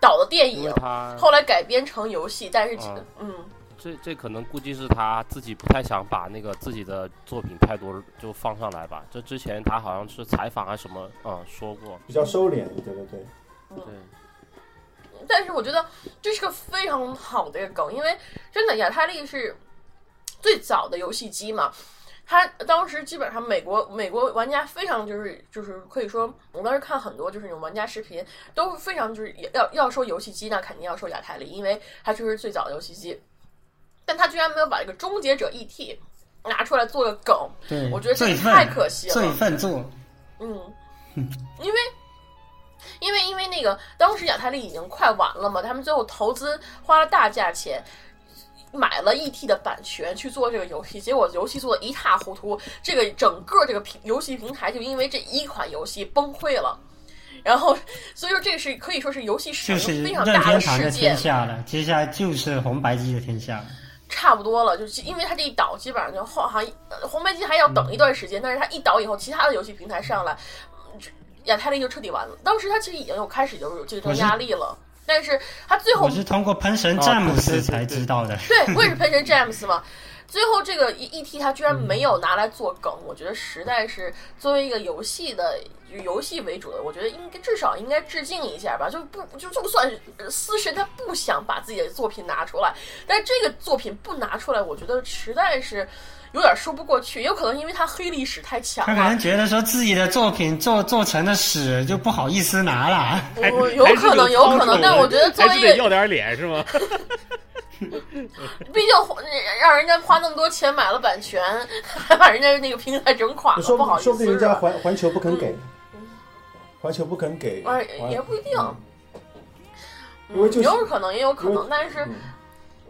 导的电影后来改编成游戏，但是嗯嗯这这可能估计是他自己不太想把那个自己的作品太多就放上来吧。这之前他好像是采访还是什么，嗯，说过，比较收敛，对对对。对，但是我觉得这是个非常好的一个梗，因为真的亚泰利是最早的游戏机嘛。他当时基本上美国美国玩家非常就是就是可以说，我当时看很多就是那种玩家视频都非常就是要要说游戏机，那肯定要说亚太利，因为它就是最早的游戏机。但他居然没有把这个终结者 ET 拿出来做个梗，对，我觉得这罪太可惜了。罪犯做，嗯，因为因为因为那个当时亚太利已经快完了嘛，他们最后投资花了大价钱。买了 ET 的版权去做这个游戏，结果游戏做的一塌糊涂，这个整个这个平游戏平台就因为这一款游戏崩溃了。然后，所以说这个是可以说是游戏市场就是任非常大的事件天，下了，接下来就是红白机的天下了。差不多了，就是因为它这一倒，基本上就后好像呃红白机还要等一段时间，但是它一倒以后，其他的游戏平台上来，亚太利就彻底完了。当时它其实已经有开始就有竞争压力了，但是他最后我是通过喷神詹姆斯才知道的。对，我也是喷神 James 嘛。最后这个 E T 他居然没有拿来做梗，我觉得实在是作为一个游戏的以游戏为主的，我觉得应该至少应该致敬一下吧。就不就就算是呃思神他不想把自己的作品拿出来，但这个作品不拿出来，我觉得实在是有点说不过去。有可能因为他黑历史太强了他可能，觉得说自己的作品做做成的屎，就不好意思拿了。我有可能有可能，但我觉得作为一个还得要点脸是吗？毕竟让人家花那么多钱买了版权，还把人家那个平台整垮了，说不好意思说不定人家环环球不肯给，环球不肯给，哎也不一定嗯。因为有可能，也有可能，但是，嗯。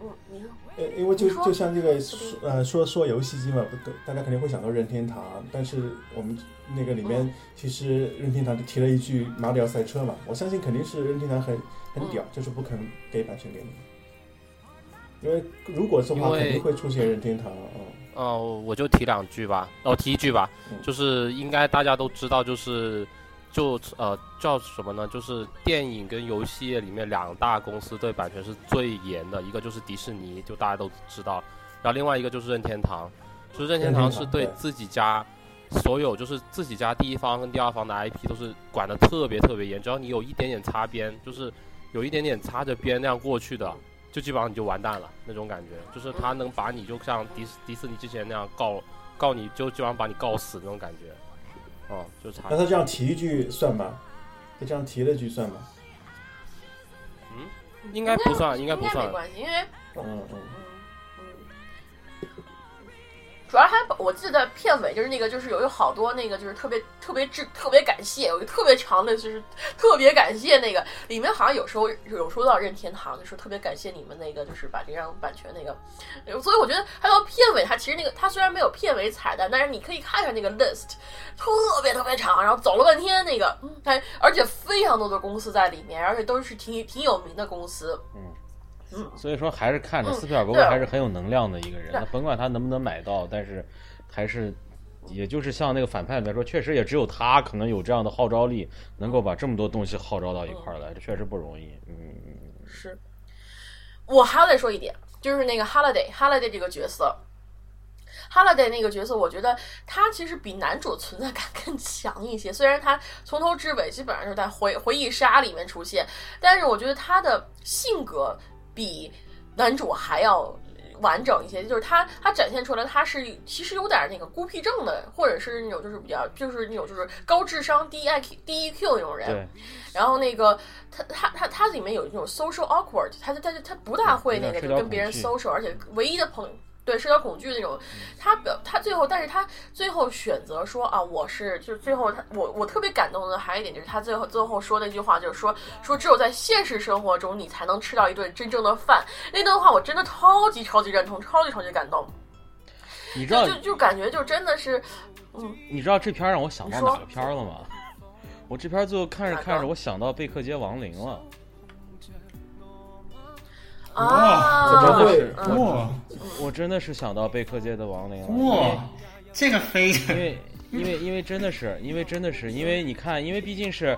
嗯，你说，呃，因为就就像这个呃说说游戏机嘛，不大家肯定会想到任天堂，但是我们那个里面嗯。其实任天堂就提了一句马里奥赛车嘛，我相信肯定是任天堂很很屌，嗯就是不肯给版权给你。因为如果是的话，因为肯定会出现任天堂，啊，哦，我就提两句吧，哦，提一句吧嗯，就是应该大家都知道，就是就呃叫什么呢？就是电影跟游戏业里面两大公司对版权是最严的，一个就是迪士尼，就大家都知道，然后另外一个就是任天堂，就是任天堂是对自己家所有就是自己家第一方跟第二方的 IP 都是管的特别特别严，只要你有一点点擦边，就是有一点点擦着边那样过去的，就基本上你就完蛋了那种感觉，就是他能把你就像迪斯迪士尼之前那样告告你就基本上把你告死那种感觉，哦，就差那他这样提一句算吗？他这样提了一句算吗？应该不算，应应该不算，没关系，因为，嗯嗯，嗯嗯，主要还我记得片尾就是那个，就是有有好多那个，就是特别特别致特别感谢，有一个特别长的，就是特别感谢那个里面好像有时候有说到任天堂，就是特别感谢你们那个，就是把这张版权那个，所以我觉得它到片尾，它其实那个它虽然没有片尾彩蛋，但是你可以看看那个 list，特别特别长，然后走了半天那个，嗯，它而且非常多的公司在里面，而且都是挺挺有名的公司，嗯所以说还是看着嗯斯皮尔伯格还是很有能量的一个人，对那甭管他能不能买到，但是还是。也就是像那个反派来说，确实也只有他可能有这样的号召力，能够把这么多东西号召到一块儿来，这确实不容易。嗯，是，我还要再说一点，就是那个 Holiday Holiday 这个角色，Holiday 那个角色，我觉得他其实比男主存在感更强一些。虽然他从头至尾基本上就是在回回忆杀里面出现，但是我觉得他的性格比男主还要。完整一些，就是他，他展现出来他是其实有点那个孤僻症的，或者是那种就是比较就是那种就是高智商低 IQ 低 EQ 那种人。对，然后那个他他他他里面有那种 social awkward，他他他他不大会那个跟别人 social，而且唯一的朋对社交恐惧那种，他表他最后，但是他最后选择说啊，我是就是最后他我我特别感动的还有一点就是他最后最后说那句话就是说说只有在现实生活中你才能吃到一顿真正的饭，那段话我真的超级超级认同，超级超级感动，你。知道就就就感觉就真的是，嗯，你知道这片儿让我想到哪个片儿了吗？我这片儿最后看着看着，我想到贝克街亡灵了。啊，怎么会？嗯哇。我真的是想到贝克街的亡灵了，哇，这个飞。因为因为因为真的是，因为真的是，因为你看，因为毕竟是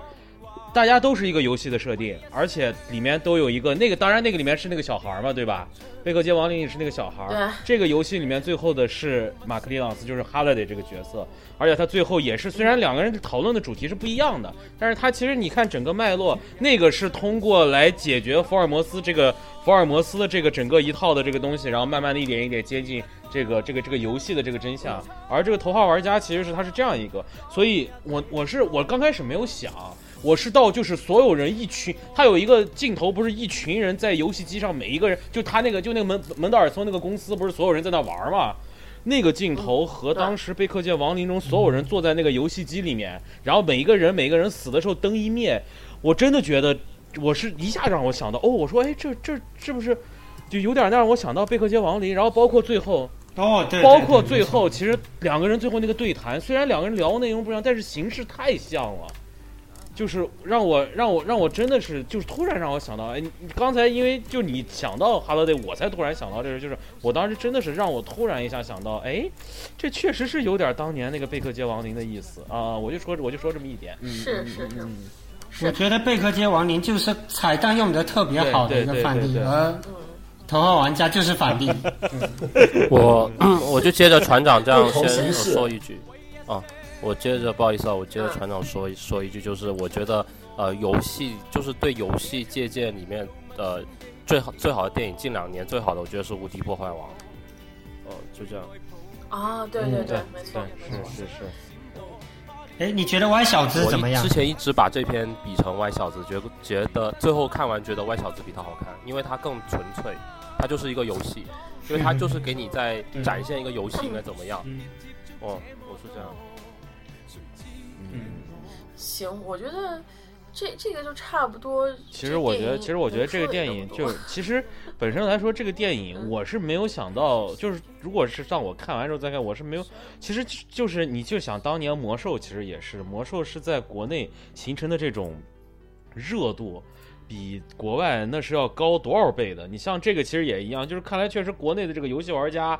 大家都是一个游戏的设定，而且里面都有一个那个，当然那个里面是那个小孩嘛，对吧？贝克街亡灵也是那个小孩。对。这个游戏里面最后的是马克·利朗斯，就是 Holiday 这个角色，而且他最后也是，虽然两个人讨论的主题是不一样的，但是他其实你看整个脉络，那个是通过来解决福尔摩斯这个福尔摩斯的这个整个一套的这个东西，然后慢慢的一点一点接近这个这个这个游戏的这个真相。而这个头号玩家其实是他是这样一个，所以我我是我刚开始没有想。我是到就是所有人一群，他有一个镜头，不是一群人在游戏机上，每一个人就他那个就那个门门德尔松那个公司，不是所有人在那玩嘛？那个镜头和当时贝克街亡灵中所有人坐在那个游戏机里面，然后每一个人每一个人死的时候灯一灭，我真的觉得我是一下让我想到哦，我说哎这这是不是就有点让我想到贝克街亡灵？然后包括最后哦对，包括最后其实两个人最后那个对谈，虽然两个人聊内容不一样，但是形式太像了。就是让我让我让我真的是就是突然让我想到，哎，你刚才因为就你想到哈罗德，我才突然想到这个，就是我当时真的是让我突然一下想到，哎，这确实是有点当年那个贝克街亡灵的意思啊！我就说我就说这么一点，是是是，我觉得贝克街亡灵就是彩蛋用的特别好的一个反例，而头号玩家就是反例。我 我就接着船长这样先说一句啊。我接着不好意思啊，我接着船长说说一句，就是我觉得呃，游戏就是对游戏借鉴里面的最好最好的电影，近两年最好的，我觉得是《无敌破坏王》。哦，就这样。啊，对对对，没错，是是是。哎，你觉得歪小子怎么样？之前一直把这篇比成歪小子，觉觉得最后看完觉得歪小子比他好看，因为他更纯粹，他就是一个游戏，因为他就是给你在展现一个游戏应该怎么样。哦，我是这样。行，我觉得这这个就差不多。其实我觉得，其实我觉得这个电影就 其实本身来说，这个电影我是没有想到，就是如果是让我看完之后再看，我是没有。其实就是你就想当年魔兽，其实也是魔兽是在国内形成的这种热度，比国外那是要高多少倍的。你像这个其实也一样，就是看来确实国内的这个游戏玩家。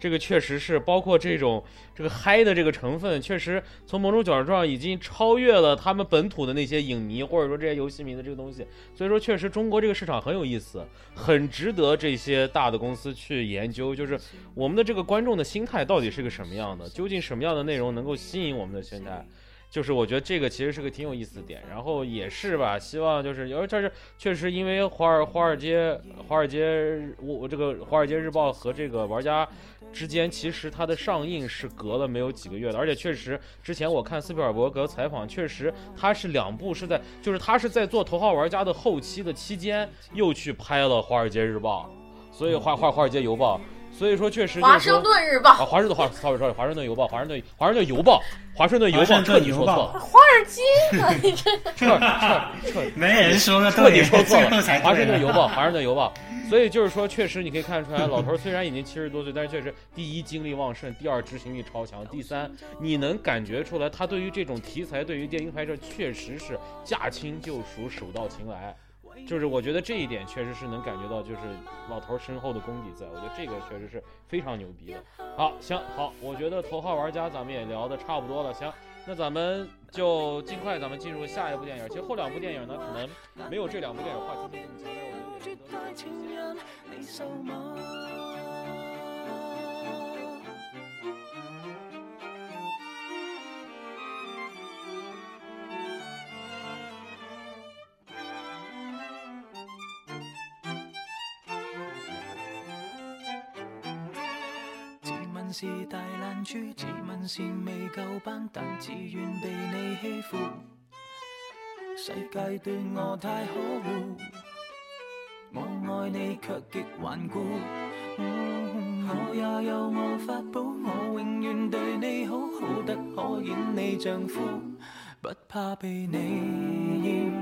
这个确实是，包括这种这个嗨的这个成分，确实从某种角度上已经超越了他们本土的那些影迷或者说这些游戏迷的这个东西。所以说，确实中国这个市场很有意思，很值得这些大的公司去研究。就是我们的这个观众的心态到底是个什么样的？究竟什么样的内容能够吸引我们的心态？就是我觉得这个其实是个挺有意思的点。然后也是吧，希望就是有这是确实因为华尔华尔街华尔街我我这个华尔街日报和这个玩家。之间其实它的上映是隔了没有几个月的，而且确实之前我看斯皮尔伯格采访，确实他是两部是在，就是他是在做《头号玩家》的后期的期间，又去拍了《华尔街日报》，所以华华华尔街邮报。所以说，确实，华盛顿日报，华盛顿华，sorry sorry，华盛顿邮报，华盛顿华盛顿邮报，华盛顿邮报彻底说错了，华尔街，你这。彻彻彻，没人说个彻底说错了，华盛顿邮报，华盛顿邮报。所以就是说，确实你可以看出来，老头虽然已经七十多岁，但是确实第一精力旺盛，第二执行力超强，第三你能感觉出来，他对于这种题材，对于电影拍摄，确实是驾轻就熟，手到擒来。就是我觉得这一点确实是能感觉到，就是老头身后的功底在。我觉得这个确实是非常牛逼的。好，行，好，我觉得头号玩家咱们也聊的差不多了。行，那咱们就尽快咱们进入下一部电影。其实后两部电影呢，可能没有这两部电影话题性这么强，但是我觉得。是大烂珠，自问是未够班，但自愿被你欺负。世界对我太可恶，我爱你却极顽固。我也有我法宝，我永远对你好，好得可演你丈夫，不怕被你厌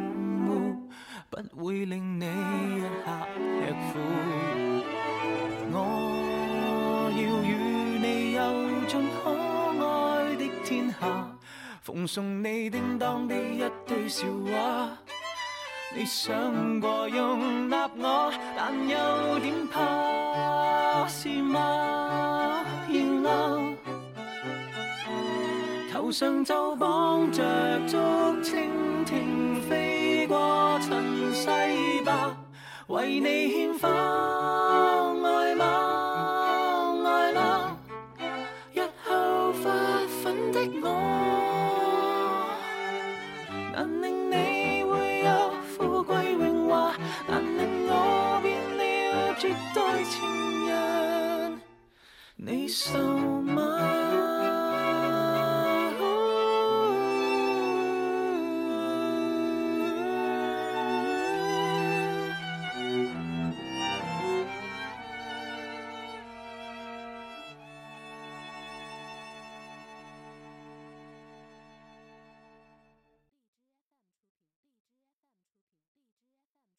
恶，不会令你一下吃苦。可爱的天下奉送你叮当的一堆笑话。你想过容纳我但又点怕是吗？然后头上就绑着竹蜻蜓飞过尘世吧为你献花你瘦吗？